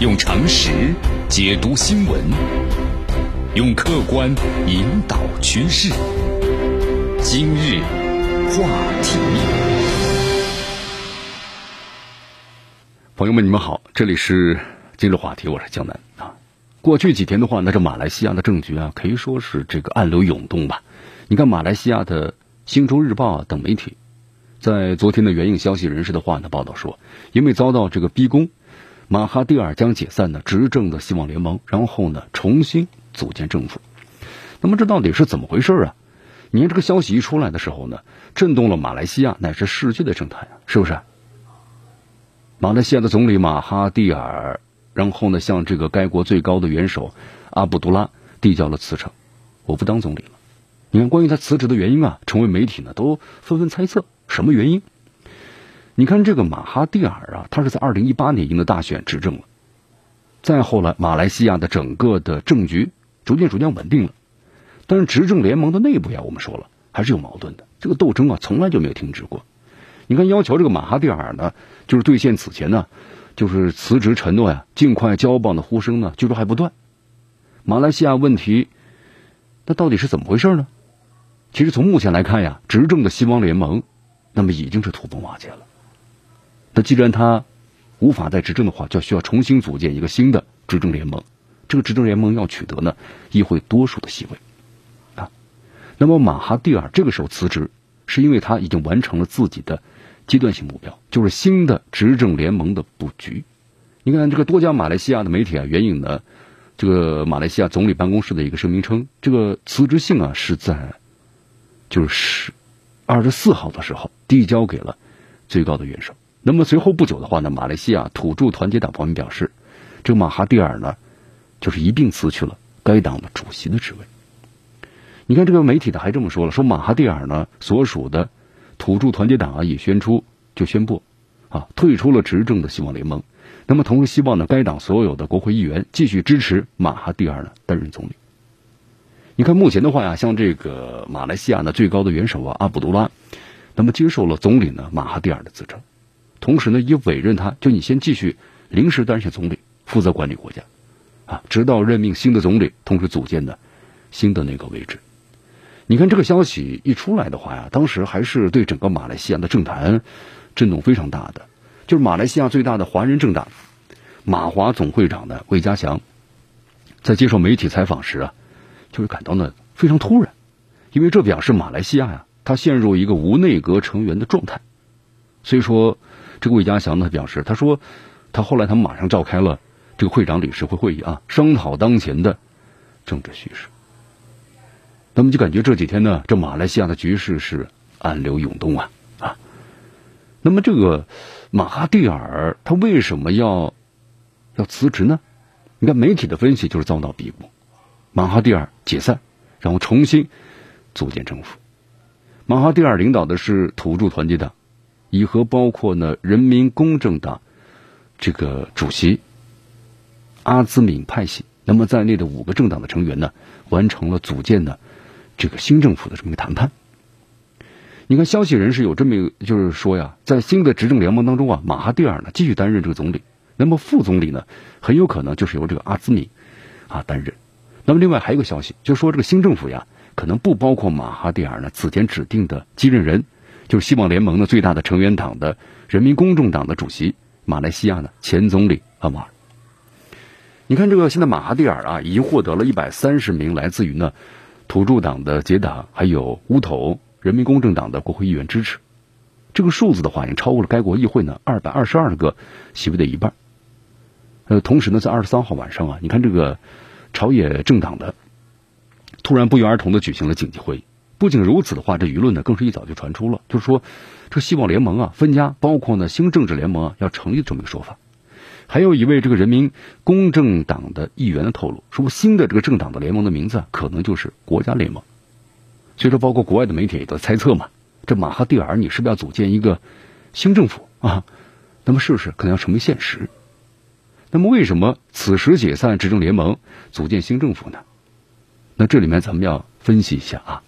用常识解读新闻，用客观引导趋势。今日话题，朋友们，你们好，这里是今日话题，我是江南啊。过去几天的话，那这马来西亚的政局啊，可以说是这个暗流涌动吧。你看，马来西亚的《星洲日报》啊等媒体，在昨天的援引消息人士的话呢，报道说，因为遭到这个逼宫。马哈蒂尔将解散呢执政的希望联盟，然后呢重新组建政府。那么这到底是怎么回事啊？您这个消息一出来的时候呢，震动了马来西亚乃至世界的政坛，是不是？马来西亚的总理马哈蒂尔，然后呢向这个该国最高的元首阿卜杜拉递交了辞呈，我不当总理了。你看关于他辞职的原因啊，成为媒体呢都纷纷猜测什么原因。你看这个马哈蒂尔啊，他是在二零一八年赢得大选执政了，再后来马来西亚的整个的政局逐渐逐渐稳定了，但是执政联盟的内部呀，我们说了还是有矛盾的，这个斗争啊从来就没有停止过。你看要求这个马哈蒂尔呢，就是兑现此前呢，就是辞职承诺呀，尽快交棒的呼声呢，据说还不断。马来西亚问题，那到底是怎么回事呢？其实从目前来看呀，执政的希望联盟，那么已经是土崩瓦解了。那既然他无法再执政的话，就需要重新组建一个新的执政联盟。这个执政联盟要取得呢议会多数的席位啊。那么马哈蒂尔这个时候辞职，是因为他已经完成了自己的阶段性目标，就是新的执政联盟的布局。你看这个多家马来西亚的媒体啊，援引呢这个马来西亚总理办公室的一个声明称，这个辞职信啊是在就是二十四号的时候递交给了最高的元首。那么随后不久的话呢，马来西亚土著团结党方面表示，这个马哈蒂尔呢，就是一并辞去了该党的主席的职位。你看这个媒体的还这么说了，说马哈蒂尔呢所属的土著团结党啊也宣出就宣布啊退出了执政的希望联盟。那么同时希望呢该党所有的国会议员继续支持马哈蒂尔呢担任总理。你看目前的话呀，像这个马来西亚呢最高的元首啊阿卜杜拉，那么接受了总理呢马哈蒂尔的辞呈。同时呢，也委任他，就你先继续临时担任总理，负责管理国家，啊，直到任命新的总理，同时组建的新的那个位置。你看这个消息一出来的话呀，当时还是对整个马来西亚的政坛震动非常大的。就是马来西亚最大的华人政党马华总会长呢魏家祥，在接受媒体采访时啊，就是感到呢非常突然，因为这表示马来西亚呀，他陷入一个无内阁成员的状态，所以说。这个魏家祥呢表示，他说，他后来他们马上召开了这个会长理事会会议啊，商讨当前的政治局势。那么就感觉这几天呢，这马来西亚的局势是暗流涌动啊啊。那么这个马哈蒂尔他为什么要要辞职呢？你看媒体的分析就是遭到逼迫，马哈蒂尔解散，然后重新组建政府。马哈蒂尔领导的是土著团结党。以和包括呢人民公正党这个主席阿兹敏派系，那么在内的五个政党的成员呢，完成了组建的这个新政府的这么一个谈判。你看，消息人士有这么一个，就是说呀，在新的执政联盟当中啊，马哈蒂尔呢继续担任这个总理，那么副总理呢很有可能就是由这个阿兹敏啊担任。那么另外还有一个消息，就说这个新政府呀，可能不包括马哈蒂尔呢此前指定的继任人。就是希望联盟的最大的成员党的人民公众党的主席马来西亚的前总理阿马尔。你看这个现在马哈蒂尔啊，已经获得了一百三十名来自于呢土著党的结党，还有乌头人民公正党的国会议员支持。这个数字的话，已经超过了该国议会呢二百二十二个席位的一半。呃，同时呢，在二十三号晚上啊，你看这个朝野政党的突然不约而同的举行了紧急会议。不仅如此的话，这舆论呢更是一早就传出了，就是说，这希望联盟啊分家，包括呢新政治联盟啊要成立的这么一个说法。还有一位这个人民公正党的议员的透露，说新的这个政党的联盟的名字可能就是国家联盟。所以说，包括国外的媒体也都猜测嘛，这马哈蒂尔你是不是要组建一个新政府啊？那么是不是可能要成为现实？那么为什么此时解散执政联盟，组建新政府呢？那这里面咱们要分析一下啊。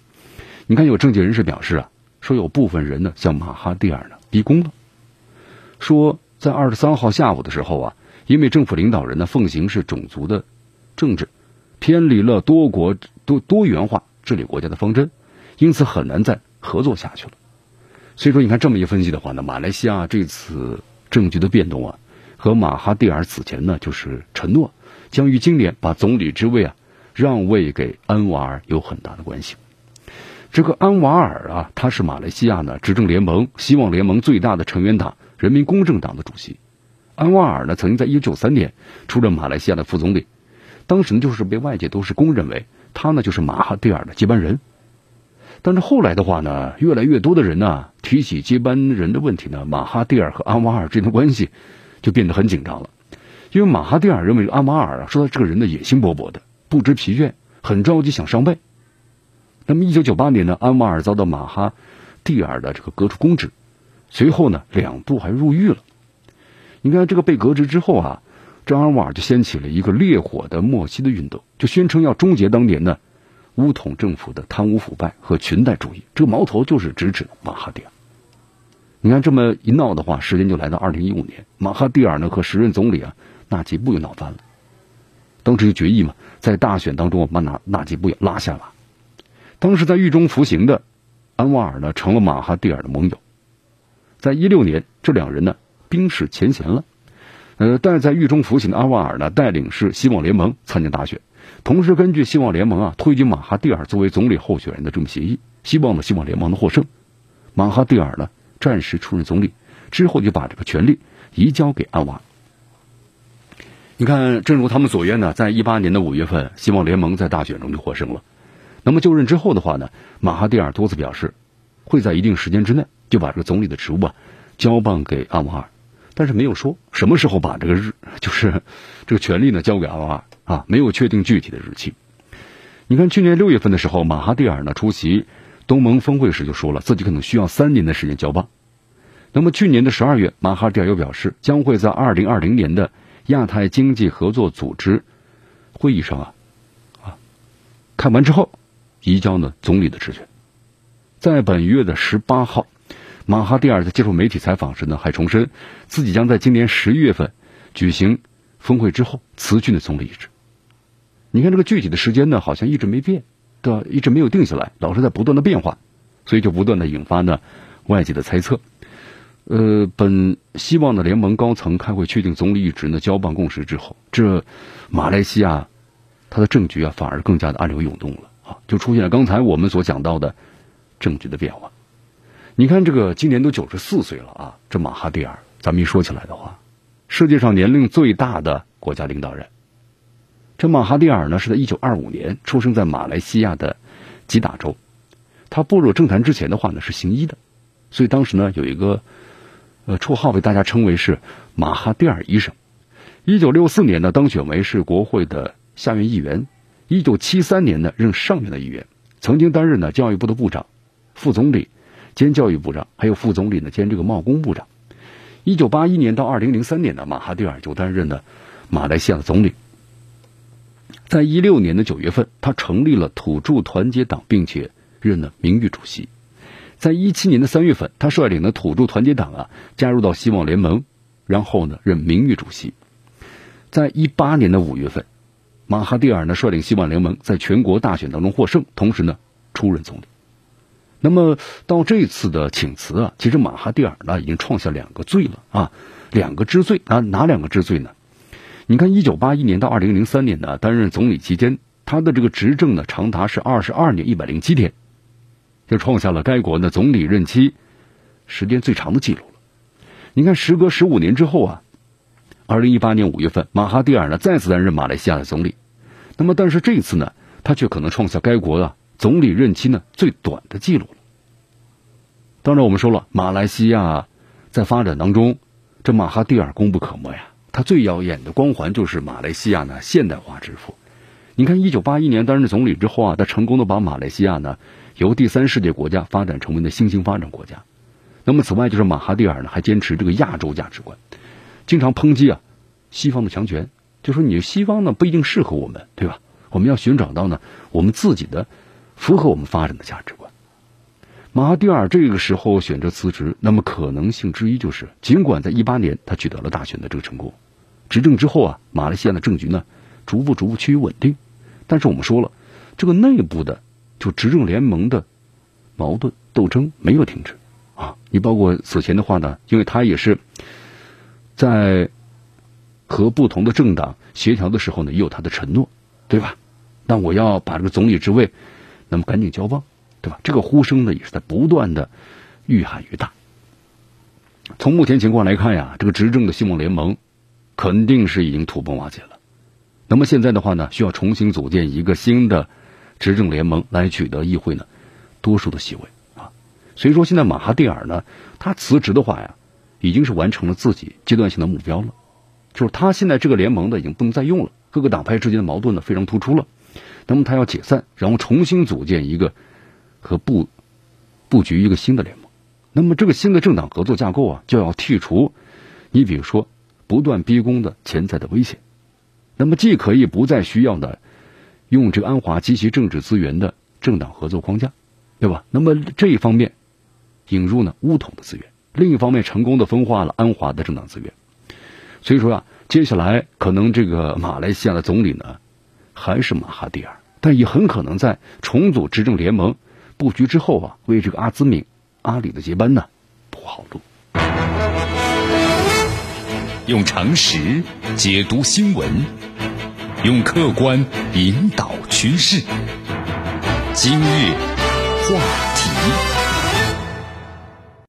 你看，有政界人士表示啊，说有部分人呢向马哈蒂尔呢逼宫了，说在二十三号下午的时候啊，因为政府领导人呢奉行是种族的政治，偏离了多国多多元化治理国家的方针，因此很难再合作下去了。所以说，你看这么一分析的话呢，马来西亚这次政局的变动啊，和马哈蒂尔此前呢就是承诺将于今年把总理之位啊让位给安瓦尔有很大的关系。这个安瓦尔啊，他是马来西亚呢执政联盟希望联盟最大的成员党人民公正党的主席。安瓦尔呢曾经在一九九三年出任马来西亚的副总理，当时呢就是被外界都是公认为他呢就是马哈蒂尔的接班人。但是后来的话呢，越来越多的人呢提起接班人的问题呢，马哈蒂尔和安瓦尔之间的关系就变得很紧张了，因为马哈蒂尔认为安瓦尔啊说他这个人呢野心勃勃的，不知疲倦，很着急想上位。那么，一九九八年呢，安瓦尔遭到马哈蒂尔的这个革除公职，随后呢，两度还入狱了。你看，这个被革职之后啊，这安瓦尔就掀起了一个烈火的莫西的运动，就宣称要终结当年的乌统政府的贪污腐败和裙带主义。这个矛头就是直指马哈蒂尔。你看，这么一闹的话，时间就来到二零一五年，马哈蒂尔呢和时任总理啊纳吉布又闹翻了，当时就决议嘛，在大选当中把纳纳吉布也拉下马。当时在狱中服刑的安瓦尔呢，成了马哈蒂尔的盟友。在一六年，这两人呢冰释前嫌了。呃，但是在狱中服刑的安瓦尔呢，带领是希望联盟参加大选，同时根据希望联盟啊推举马哈蒂尔作为总理候选人的这么协议，希望呢希望联盟的获胜。马哈蒂尔呢暂时出任总理，之后就把这个权力移交给安瓦。你看，正如他们所愿呢，在一八年的五月份，希望联盟在大选中就获胜了。那么就任之后的话呢，马哈蒂尔多次表示，会在一定时间之内就把这个总理的职务啊交棒给阿瓦尔，但是没有说什么时候把这个日就是这个权力呢交给阿瓦尔啊，没有确定具体的日期。你看去年六月份的时候，马哈蒂尔呢出席东盟峰会时就说了自己可能需要三年的时间交棒。那么去年的十二月，马哈蒂尔又表示将会在二零二零年的亚太经济合作组织会议上啊啊看完之后。移交呢总理的职权，在本月的十八号，马哈蒂尔在接受媒体采访时呢，还重申自己将在今年十一月份举行峰会之后辞去的总理一职。你看这个具体的时间呢，好像一直没变，对吧？一直没有定下来，老是在不断的变化，所以就不断的引发呢外界的猜测。呃，本希望的联盟高层开会确定总理一职呢交棒共识之后，这马来西亚它的政局啊反而更加的暗流涌动了。就出现了刚才我们所讲到的政局的变化。你看，这个今年都九十四岁了啊，这马哈蒂尔，咱们一说起来的话，世界上年龄最大的国家领导人。这马哈蒂尔呢，是在一九二五年出生在马来西亚的吉打州。他步入政坛之前的话呢，是行医的，所以当时呢有一个呃绰号被大家称为是马哈蒂尔医生。一九六四年呢，当选为是国会的下院议员。一九七三年呢，任上院的议员，曾经担任呢教育部的部长、副总理兼教育部长，还有副总理呢兼这个贸工部长。一九八一年到二零零三年呢，马哈蒂尔就担任了马来西亚的总理。在一六年的九月份，他成立了土著团结党，并且任了名誉主席。在一七年的三月份，他率领的土著团结党啊加入到希望联盟，然后呢任名誉主席。在一八年的五月份。马哈蒂尔呢率领希望联盟在全国大选当中获胜，同时呢出任总理。那么到这次的请辞啊，其实马哈蒂尔呢已经创下两个罪了啊，两个之罪啊，哪两个之罪呢？你看，一九八一年到二零零三年呢担任总理期间，他的这个执政呢长达是二十二年一百零七天，就创下了该国的总理任期时间最长的记录了。你看，时隔十五年之后啊，二零一八年五月份，马哈蒂尔呢再次担任马来西亚的总理。那么，但是这次呢，他却可能创下该国的总理任期呢最短的记录了。当然，我们说了，马来西亚在发展当中，这马哈蒂尔功不可没呀。他最耀眼的光环就是马来西亚呢现代化之父。你看，一九八一年担任总理之后啊，他成功的把马来西亚呢由第三世界国家发展成为了新兴发展国家。那么，此外就是马哈蒂尔呢还坚持这个亚洲价值观，经常抨击啊西方的强权。就说你西方呢不一定适合我们，对吧？我们要寻找到呢我们自己的符合我们发展的价值观。马哈蒂尔这个时候选择辞职，那么可能性之一就是，尽管在一八年他取得了大选的这个成功，执政之后啊，马来西亚的政局呢，逐步逐步趋于稳定。但是我们说了，这个内部的就执政联盟的矛盾斗争没有停止啊。你包括此前的话呢，因为他也是在和不同的政党协调的时候呢，也有他的承诺，对吧？那我要把这个总理职位，那么赶紧交棒，对吧？这个呼声呢，也是在不断的愈喊愈大。从目前情况来看呀，这个执政的希望联盟肯定是已经土崩瓦解了。那么现在的话呢，需要重新组建一个新的执政联盟来取得议会呢多数的席位啊。所以说，现在马哈蒂尔呢，他辞职的话呀，已经是完成了自己阶段性的目标了，就是他现在这个联盟呢已经不能再用了，各个党派之间的矛盾呢非常突出了。那么他要解散，然后重新组建一个和布布局一个新的联盟。那么这个新的政党合作架构啊，就要剔除你比如说不断逼宫的潜在的危险。那么既可以不再需要的用这个安华及其政治资源的政党合作框架，对吧？那么这一方面引入呢乌统的资源，另一方面成功的分化了安华的政党资源。所以说啊，接下来可能这个马来西亚的总理呢还是马哈蒂尔，但也很可能在重组执政联盟布局之后啊，为这个阿兹敏。阿里的接班呢，铺好路。用常识解读新闻，用客观引导趋势。今日话。